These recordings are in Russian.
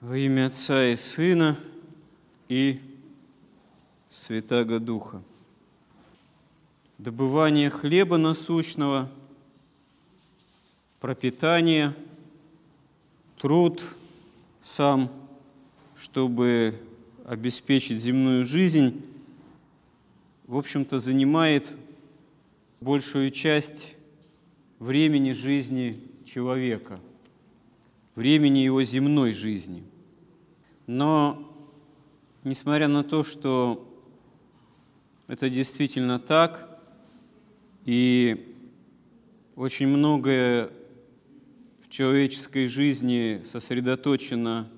Во имя Отца и Сына и Святаго Духа. Добывание хлеба насущного, пропитание, труд сам, чтобы обеспечить земную жизнь, в общем-то, занимает большую часть времени жизни человека, времени его земной жизни. Но, несмотря на то, что это действительно так, и очень многое в человеческой жизни сосредоточено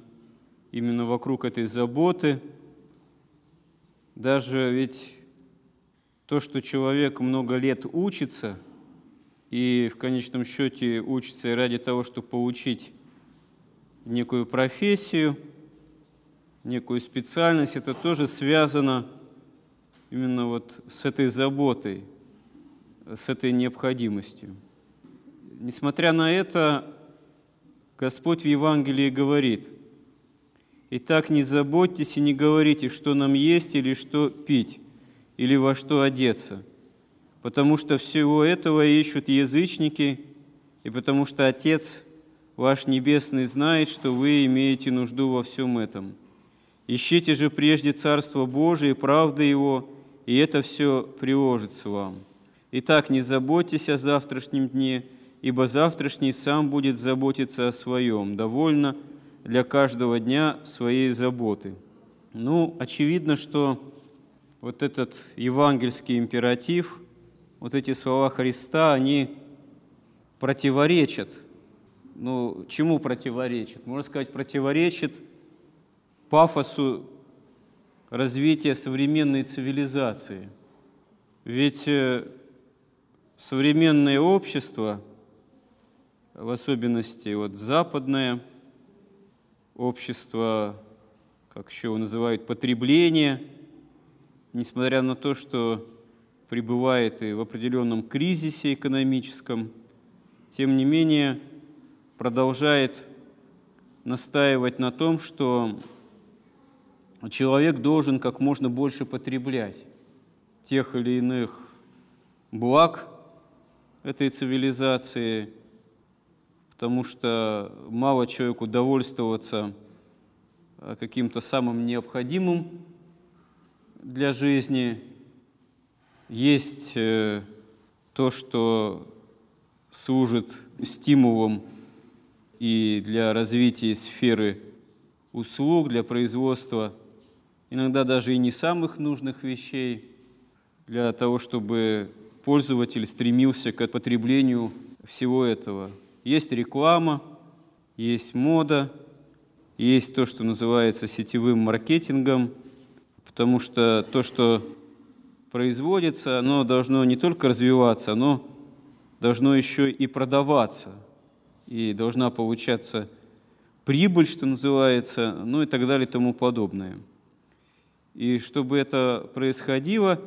именно вокруг этой заботы, даже ведь то, что человек много лет учится, и в конечном счете учится ради того, чтобы получить некую профессию – некую специальность, это тоже связано именно вот с этой заботой, с этой необходимостью. Несмотря на это, Господь в Евангелии говорит, «Итак, не заботьтесь и не говорите, что нам есть или что пить, или во что одеться, потому что всего этого ищут язычники, и потому что Отец ваш Небесный знает, что вы имеете нужду во всем этом». Ищите же прежде Царство Божие и правды Его, и это все приложится вам. Итак, не заботьтесь о завтрашнем дне, ибо завтрашний сам будет заботиться о своем. Довольно для каждого дня своей заботы. Ну, очевидно, что вот этот евангельский императив, вот эти слова Христа, они противоречат. Ну, чему противоречат? Можно сказать, противоречат – пафосу развития современной цивилизации. Ведь э, современное общество, в особенности вот западное общество, как еще его называют, потребление, несмотря на то, что пребывает и в определенном кризисе экономическом, тем не менее продолжает настаивать на том, что человек должен как можно больше потреблять тех или иных благ этой цивилизации, потому что мало человеку довольствоваться а, каким-то самым необходимым для жизни. Есть э, то, что служит стимулом и для развития сферы услуг, для производства иногда даже и не самых нужных вещей, для того, чтобы пользователь стремился к потреблению всего этого. Есть реклама, есть мода, есть то, что называется сетевым маркетингом, потому что то, что производится, оно должно не только развиваться, оно должно еще и продаваться, и должна получаться прибыль, что называется, ну и так далее и тому подобное – и чтобы это происходило,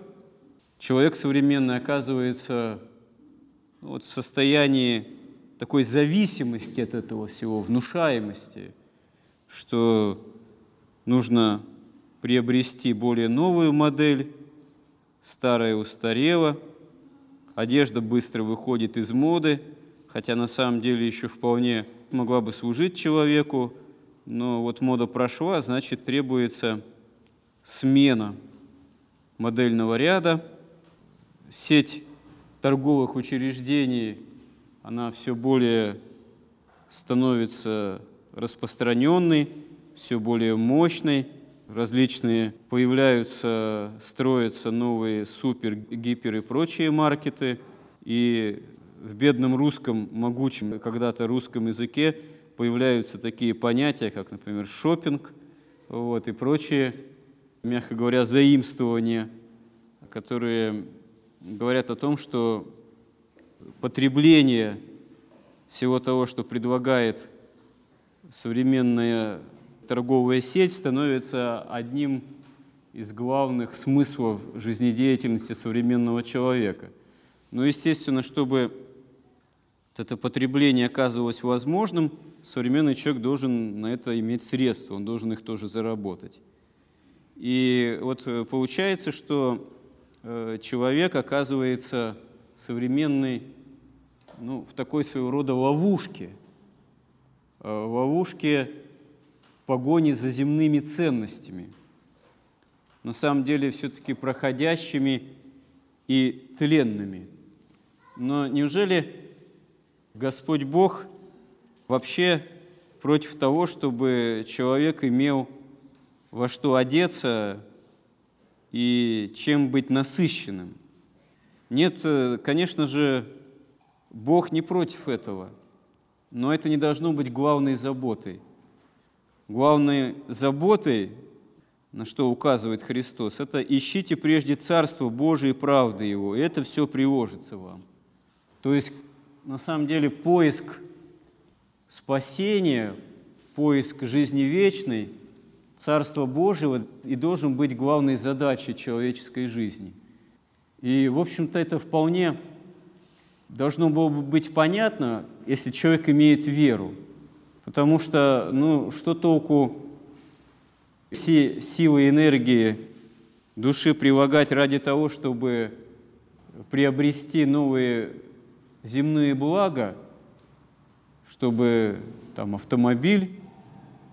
человек современный оказывается ну, вот в состоянии такой зависимости от этого всего, внушаемости, что нужно приобрести более новую модель, старая устарела, одежда быстро выходит из моды, хотя на самом деле еще вполне могла бы служить человеку, но вот мода прошла, значит требуется смена модельного ряда, сеть торговых учреждений, она все более становится распространенной, все более мощной, различные появляются, строятся новые супер, гипер и прочие маркеты, и в бедном русском, могучем когда-то русском языке появляются такие понятия, как, например, шопинг вот, и прочие мягко говоря, заимствования, которые говорят о том, что потребление всего того, что предлагает современная торговая сеть, становится одним из главных смыслов жизнедеятельности современного человека. Но, естественно, чтобы это потребление оказывалось возможным, современный человек должен на это иметь средства, он должен их тоже заработать. И вот э, получается, что э, человек оказывается современный ну, в такой своего рода ловушке, э, ловушке погони за земными ценностями, на самом деле все-таки проходящими и тленными. Но неужели Господь Бог вообще против того, чтобы человек имел во что одеться и чем быть насыщенным. Нет, э, конечно же, Бог не против этого, но это не должно быть главной заботой. Главной заботой, на что указывает Христос, это ищите прежде Царство Божие и правды Его, и это все приложится вам. То есть, на самом деле, поиск спасения, поиск жизни вечной – Царства Божьего и должен быть главной задачей человеческой жизни. И, в общем-то, это вполне должно было бы быть понятно, если человек имеет веру. Потому что, ну, что толку все силы и энергии души прилагать ради того, чтобы приобрести новые земные блага, чтобы там автомобиль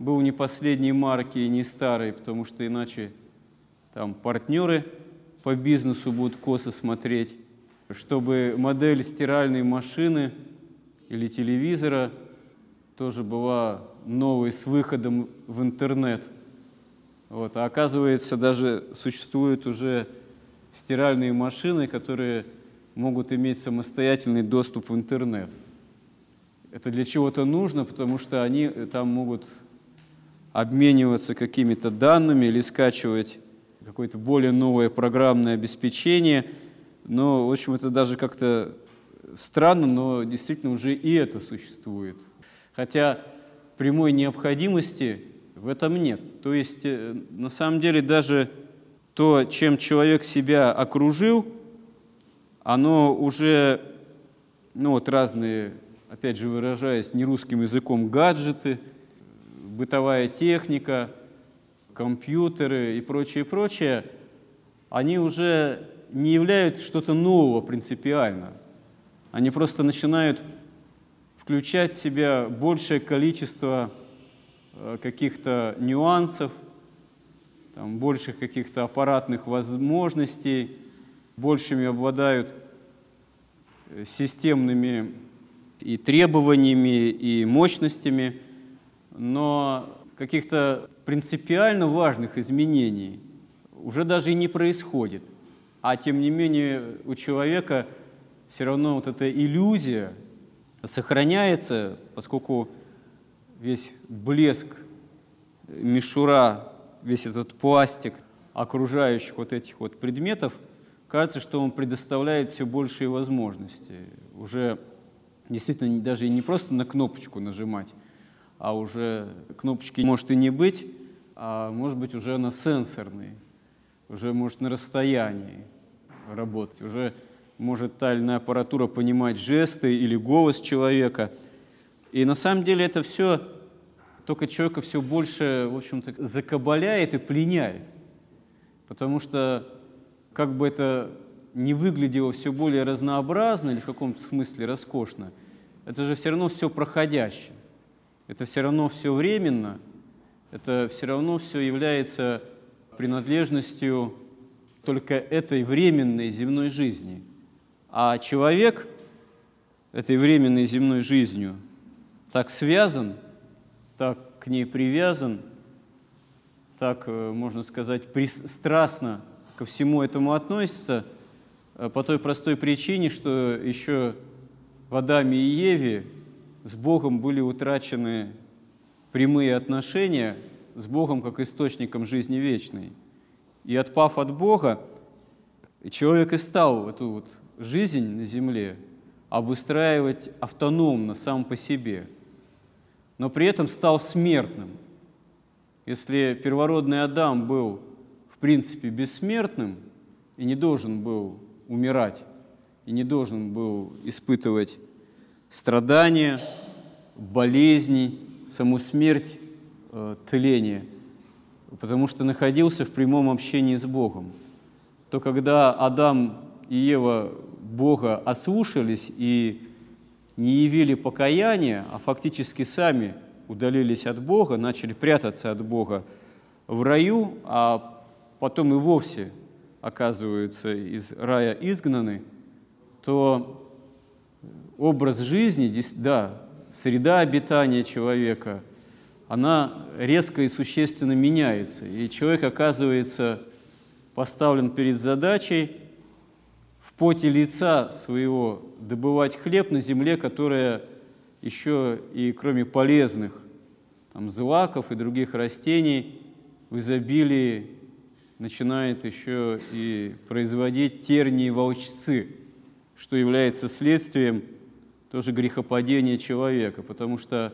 был не последней марки и не старый, потому что иначе там партнеры по бизнесу будут косо смотреть, чтобы модель стиральной машины или телевизора тоже была новой с выходом в интернет. Вот. А оказывается, даже существуют уже стиральные машины, которые могут иметь самостоятельный доступ в интернет. Это для чего-то нужно, потому что они там могут обмениваться какими-то данными или скачивать какое-то более новое программное обеспечение. Но, в общем, это даже как-то странно, но действительно уже и это существует. Хотя прямой необходимости в этом нет. То есть, э, на самом деле, даже то, чем человек себя окружил, оно уже, ну вот разные, опять же выражаясь нерусским языком, гаджеты – бытовая техника, компьютеры и прочее, прочее, они уже не являются что-то нового принципиально. Они просто начинают включать в себя большее количество э, каких-то нюансов, там, больших каких-то аппаратных возможностей, большими обладают э, системными и требованиями, и мощностями – но каких-то принципиально важных изменений уже даже и не происходит. А тем не менее у человека все равно вот эта иллюзия сохраняется, поскольку весь блеск, мишура, весь этот пластик окружающих вот этих вот предметов, кажется, что он предоставляет все большие возможности. Уже действительно даже не просто на кнопочку нажимать, а уже кнопочки может и не быть, а может быть уже она сенсорной, уже может на расстоянии работать, уже может тальная аппаратура понимать жесты или голос человека. И на самом деле это все только человека все больше, в общем-то, закабаляет и пленяет. Потому что, как бы это не выглядело все более разнообразно или в каком-то смысле роскошно, это же все равно все проходящее это все равно все временно, это все равно все является принадлежностью только этой временной земной жизни. А человек этой временной земной жизнью так связан, так к ней привязан, так, э, можно сказать, страстно ко всему этому относится, э, по той простой причине, что еще в Адаме и Еве с Богом были утрачены прямые отношения с Богом как источником жизни вечной. И отпав от Бога, человек и стал эту вот жизнь на земле обустраивать автономно, сам по себе, но при этом стал смертным. Если первородный Адам был, в принципе, бессмертным и не должен был умирать, и не должен был испытывать страдания, болезней, саму смерть, э, тление, потому что находился в прямом общении с Богом. То когда Адам и Ева Бога ослушались и не явили покаяния, а фактически сами удалились от Бога, начали прятаться от Бога в раю, а потом и вовсе оказываются из рая изгнаны, то образ жизни, да, среда обитания человека, она резко и существенно меняется. И человек оказывается поставлен перед задачей в поте лица своего добывать хлеб на земле, которая еще и кроме полезных там, злаков и других растений в изобилии начинает еще и производить тернии волчцы, что является следствием тоже грехопадения человека, потому что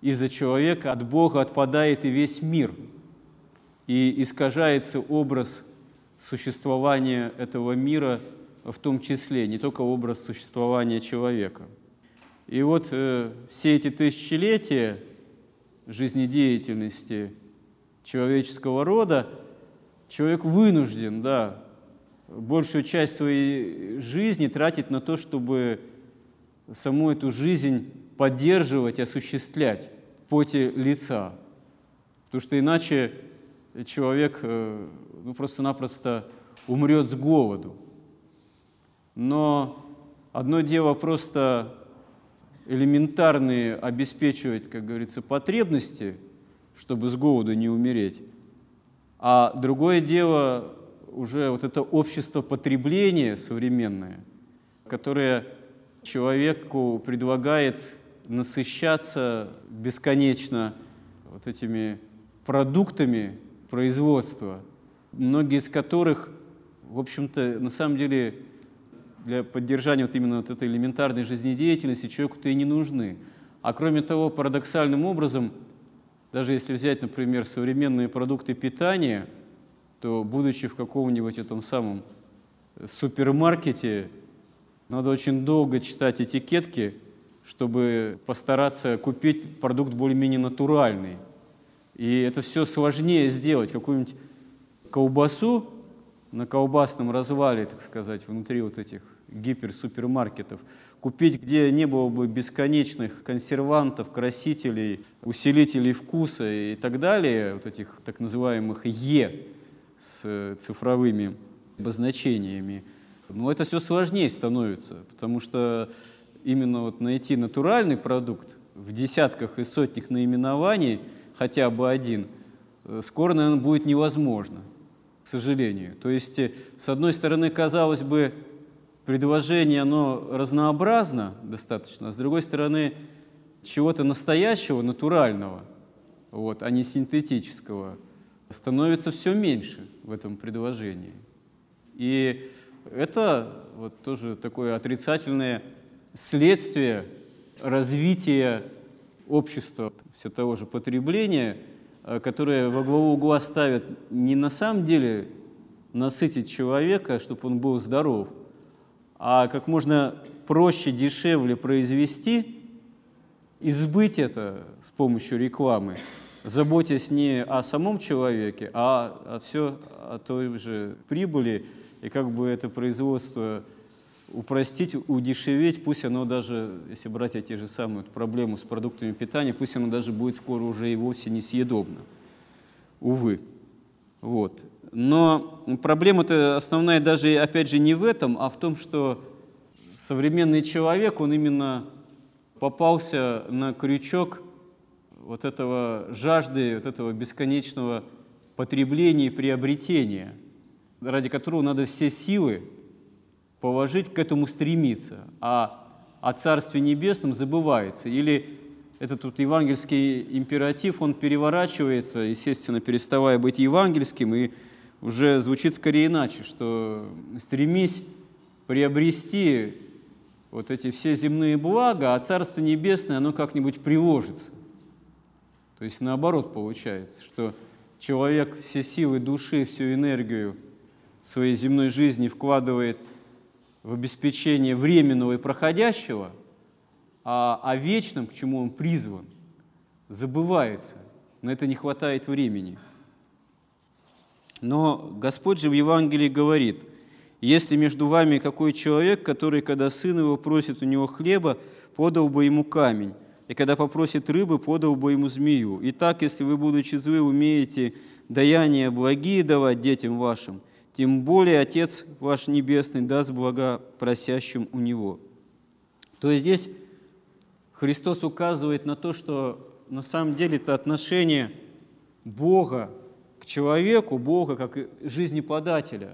из-за человека от Бога отпадает и весь мир, и искажается образ существования этого мира в том числе, не только образ существования человека. И вот э, все эти тысячелетия жизнедеятельности человеческого рода человек вынужден, да, большую часть своей жизни тратить на то, чтобы саму эту жизнь поддерживать, осуществлять в поте лица. Потому что иначе человек э, ну, просто-напросто умрет с голоду. Но одно дело просто элементарные обеспечивать, как говорится, потребности, чтобы с голоду не умереть, а другое дело уже вот это общество потребления современное, которое человеку предлагает насыщаться бесконечно вот этими продуктами производства, многие из которых, в общем-то, на самом деле для поддержания вот именно вот этой элементарной жизнедеятельности человеку-то и не нужны. А кроме того, парадоксальным образом, даже если взять, например, современные продукты питания, то, будучи в каком-нибудь этом самом супермаркете, надо очень долго читать этикетки, чтобы постараться купить продукт более-менее натуральный. И это все сложнее сделать. Какую-нибудь колбасу на колбасном развале, так сказать, внутри вот этих гиперсупермаркетов, купить, где не было бы бесконечных консервантов, красителей, усилителей вкуса и так далее, вот этих так называемых «Е» с цифровыми обозначениями, но это все сложнее становится, потому что именно вот найти натуральный продукт в десятках и сотнях наименований, хотя бы один, э, скоро, наверное, будет невозможно, к сожалению. То есть, э, с одной стороны, казалось бы, предложение, оно разнообразно достаточно, а с другой стороны, чего-то настоящего, натурального, вот, а не синтетического, становится все меньше в этом предложении. И это вот тоже такое отрицательное следствие развития общества, все того же потребления, э, которое во главу угла ставит не на самом деле насытить человека, чтобы он был здоров – а как можно проще, дешевле произвести и сбыть это с помощью рекламы, заботясь не о самом человеке, а о все о той же прибыли, и как бы это производство упростить, удешеветь, пусть оно даже, если брать эти же самые вот, проблемы с продуктами питания, пусть оно даже будет скоро уже и вовсе несъедобно. Увы. Вот. Но проблема-то основная даже, опять же, не в этом, а в том, что современный человек, он именно попался на крючок вот этого жажды, вот этого бесконечного потребления и приобретения, ради которого надо все силы положить, к этому стремиться, а о Царстве Небесном забывается. Или этот тут евангельский императив, он переворачивается, естественно, переставая быть евангельским, и уже звучит скорее иначе, что стремись приобрести вот эти все земные блага, а Царство Небесное, оно как-нибудь приложится. То есть наоборот получается, что человек все силы души, всю энергию своей земной жизни вкладывает в обеспечение временного и проходящего, а о вечном, к чему он призван, забывается. На это не хватает времени. Но Господь же в Евангелии говорит, если между вами какой человек, который, когда сын его просит у него хлеба, подал бы ему камень, и когда попросит рыбы, подал бы ему змею. Итак, если вы, будучи злы, умеете даяния благие давать детям вашим, тем более Отец ваш Небесный даст блага просящим у Него. То есть здесь Христос указывает на то, что на самом деле это отношение Бога к человеку, Бога как жизнеподателя,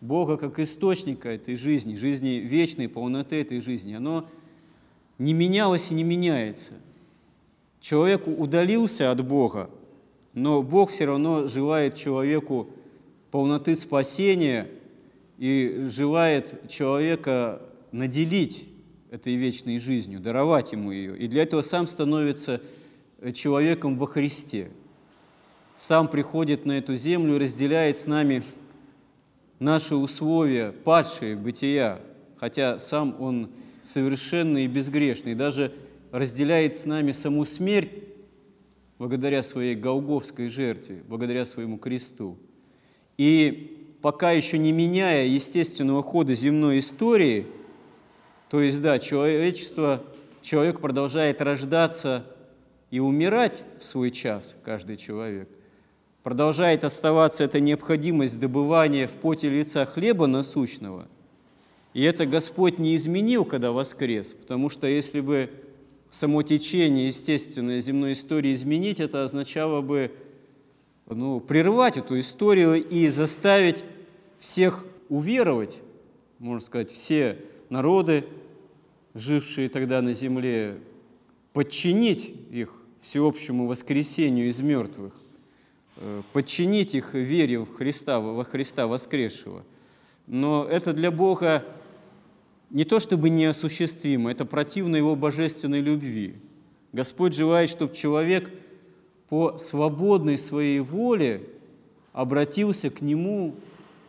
Бога как источника этой жизни, жизни вечной, полноты этой жизни, оно не менялось и не меняется. Человек удалился от Бога, но Бог все равно желает человеку полноты спасения и желает человека наделить этой вечной жизнью, даровать ему ее. И для этого сам становится человеком во Христе. Сам приходит на эту землю разделяет с нами наши условия, падшие бытия, хотя сам он совершенный и безгрешный, даже разделяет с нами саму смерть благодаря своей голговской жертве, благодаря своему кресту. И пока еще не меняя естественного хода земной истории, то есть, да, человечество, человек продолжает рождаться и умирать в свой час, каждый человек, продолжает оставаться эта необходимость добывания в поте лица хлеба насущного. И это Господь не изменил, когда воскрес, потому что если бы само течение естественной земной истории изменить, это означало бы ну, прервать эту историю и заставить всех уверовать, можно сказать, все народы, жившие тогда на земле, подчинить их всеобщему воскресению из мертвых, э, подчинить их вере в Христа, во Христа воскресшего. Но это для Бога не то чтобы неосуществимо, это противно Его божественной любви. Господь желает, чтобы человек по свободной своей воле обратился к Нему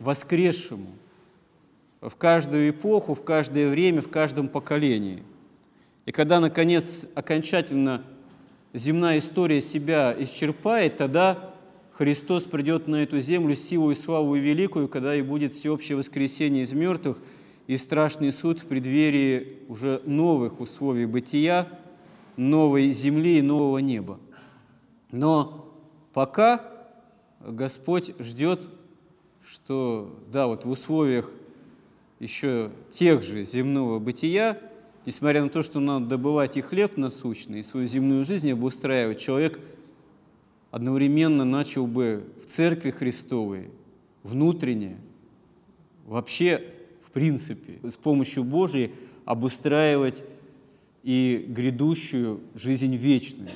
воскресшему в каждую эпоху, в каждое время, в каждом поколении. И когда, наконец, окончательно земная история себя исчерпает, тогда Христос придет на эту землю силу и славу и великую, когда и будет всеобщее воскресение из мертвых – и страшный суд в преддверии уже новых условий бытия, новой земли и нового неба. Но пока Господь ждет, что, да, вот в условиях еще тех же земного бытия, несмотря на то, что надо добывать и хлеб насущный, и свою земную жизнь обустраивать, человек одновременно начал бы в церкви Христовой, внутренне, вообще принципе, с помощью Божией обустраивать и грядущую жизнь вечную.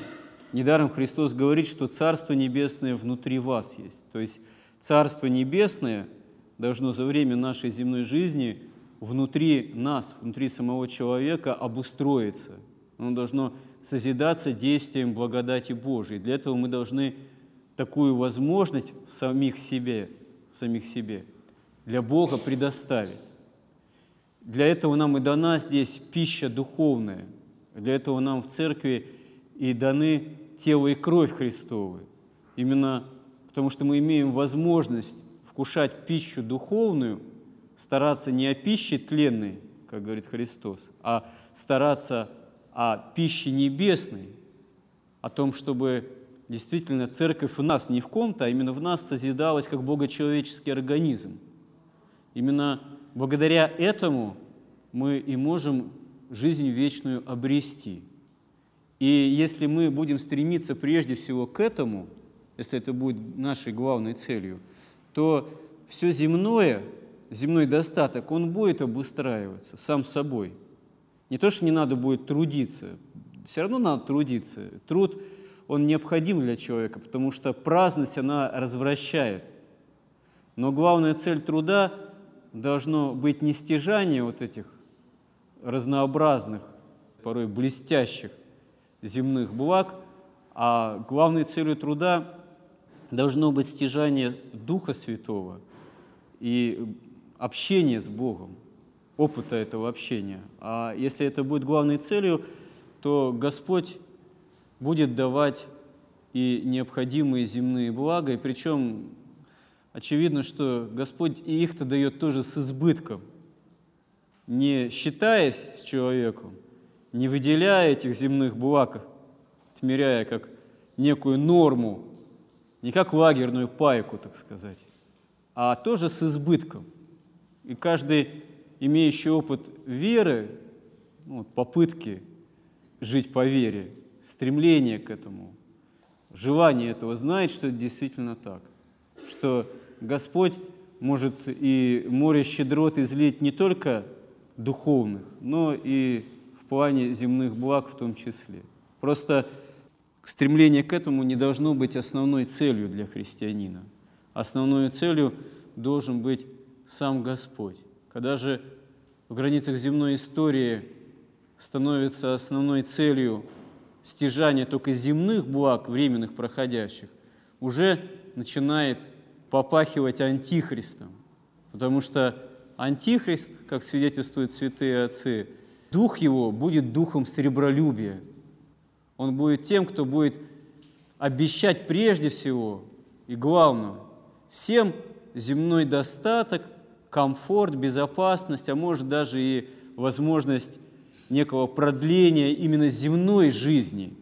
Недаром Христос говорит, что Царство Небесное внутри вас есть. То есть Царство Небесное должно за время нашей земной жизни внутри нас, внутри самого человека обустроиться. Оно должно созидаться действием благодати Божией. Для этого мы должны такую возможность в самих себе, в самих себе для Бога предоставить. Для этого нам и дана здесь пища духовная. Для этого нам в церкви и даны тело и кровь Христовы. Именно потому что мы имеем возможность вкушать пищу духовную, стараться не о пище тленной, как говорит Христос, а стараться о пище небесной, о том, чтобы действительно церковь в нас, не в ком-то, а именно в нас созидалась как богочеловеческий организм. Именно благодаря этому мы и можем жизнь вечную обрести. И если мы будем стремиться прежде всего к этому, если это будет нашей главной целью, то все земное, земной достаток, он будет обустраиваться сам собой. Не то, что не надо будет трудиться, все равно надо трудиться. Труд, он необходим для человека, потому что праздность, она развращает. Но главная цель труда должно быть не стяжание вот этих разнообразных, порой блестящих земных благ, а главной целью труда должно быть стяжание Духа Святого и общение с Богом, опыта этого общения. А если это будет главной целью, то Господь будет давать и необходимые земные блага, и причем очевидно, что Господь и их-то дает тоже с избытком, не считаясь с человеком, не выделяя этих земных благ, отмеряя как некую норму, не как лагерную пайку, так сказать, а тоже с избытком. И каждый, имеющий опыт веры, ну, попытки жить по вере, стремление к этому, желание этого, знает, что это действительно так, что Господь может и море щедрот излить не только духовных, но и плане земных благ в том числе. Просто стремление к этому не должно быть основной целью для христианина. Основной целью должен быть сам Господь. Когда же в границах земной истории становится основной целью стяжания только земных благ, временных проходящих, уже начинает попахивать антихристом. Потому что антихрист, как свидетельствуют святые отцы, дух его будет духом сребролюбия. Он будет тем, кто будет обещать прежде всего и главное всем земной достаток, комфорт, безопасность, а может даже и возможность некого продления именно земной жизни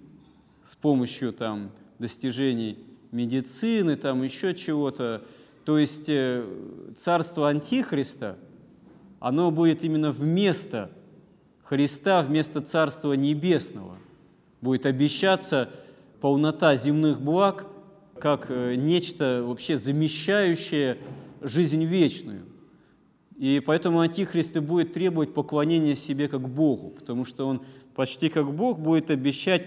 с помощью там, достижений медицины, там еще чего-то. То есть э, царство Антихриста, оно будет именно вместо Христа, вместо Царства Небесного. Будет обещаться полнота земных благ как э, нечто вообще замещающее жизнь вечную. И поэтому Антихрист и будет требовать поклонения себе как Богу, потому что он почти как Бог будет обещать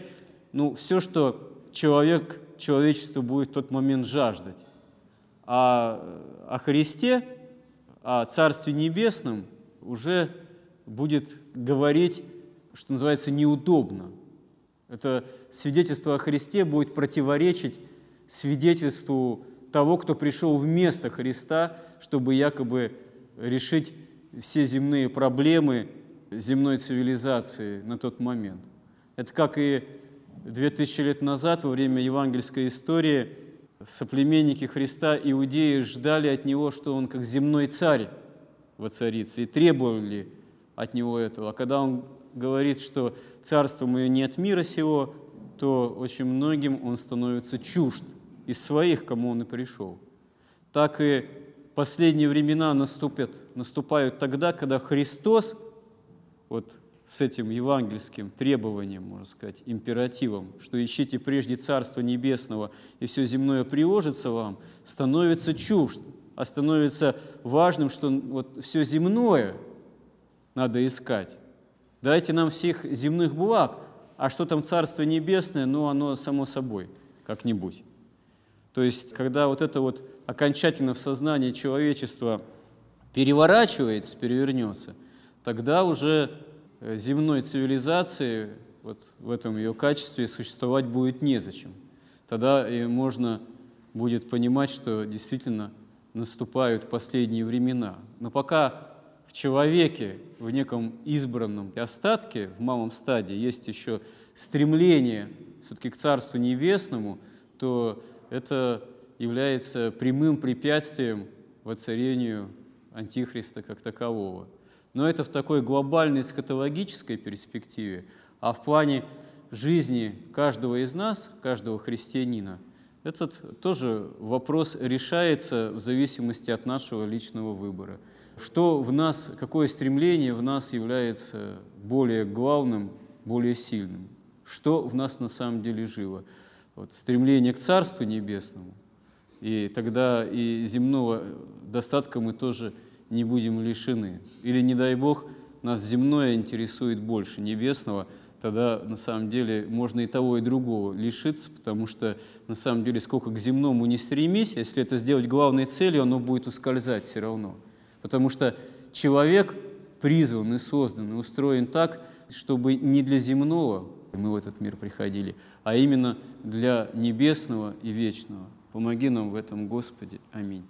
ну, все, что человек, человечество будет в тот момент жаждать. А о Христе, о Царстве Небесном уже будет говорить, что называется, неудобно. Это свидетельство о Христе будет противоречить свидетельству того, кто пришел вместо Христа, чтобы якобы решить все земные проблемы земной цивилизации на тот момент. Это как и 2000 лет назад, во время евангельской истории, соплеменники Христа, иудеи, ждали от Него, что Он как земной царь воцарится, и требовали от Него этого. А когда Он говорит, что царство мое не от мира сего, то очень многим Он становится чужд из своих, кому Он и пришел. Так и последние времена наступят, наступают тогда, когда Христос вот с этим евангельским требованием, можно сказать, императивом, что ищите прежде Царство Небесного, и все земное приложится вам, становится чужд, а становится важным, что вот все земное надо искать. Дайте нам всех земных благ, а что там Царство Небесное, ну, оно само собой как-нибудь. То есть, когда вот это вот окончательно в сознании человечества переворачивается, перевернется, тогда уже э, земной цивилизации вот в этом ее качестве существовать будет незачем. Тогда и можно будет понимать, что действительно наступают последние времена. Но пока в человеке, в неком избранном остатке, в малом стадии, есть еще стремление все-таки к Царству Небесному, то это является прямым препятствием воцарению Антихриста как такового. Но это в такой глобальной эскатологической перспективе, а в плане жизни каждого из нас, каждого христианина, этот тоже вопрос решается в зависимости от нашего личного выбора. Что в нас, какое стремление в нас является более главным, более сильным? Что в нас на самом деле живо? Вот стремление к Царству Небесному – и тогда и земного достатка мы тоже не будем лишены. Или, не дай Бог, нас земное интересует больше небесного, тогда на самом деле можно и того, и другого лишиться, потому что на самом деле сколько к земному не стремись, если это сделать главной целью, оно будет ускользать все равно. Потому что человек призван и создан, и устроен так, чтобы не для земного мы в этот мир приходили, а именно для небесного и вечного. Помоги нам в этом, Господи. Аминь.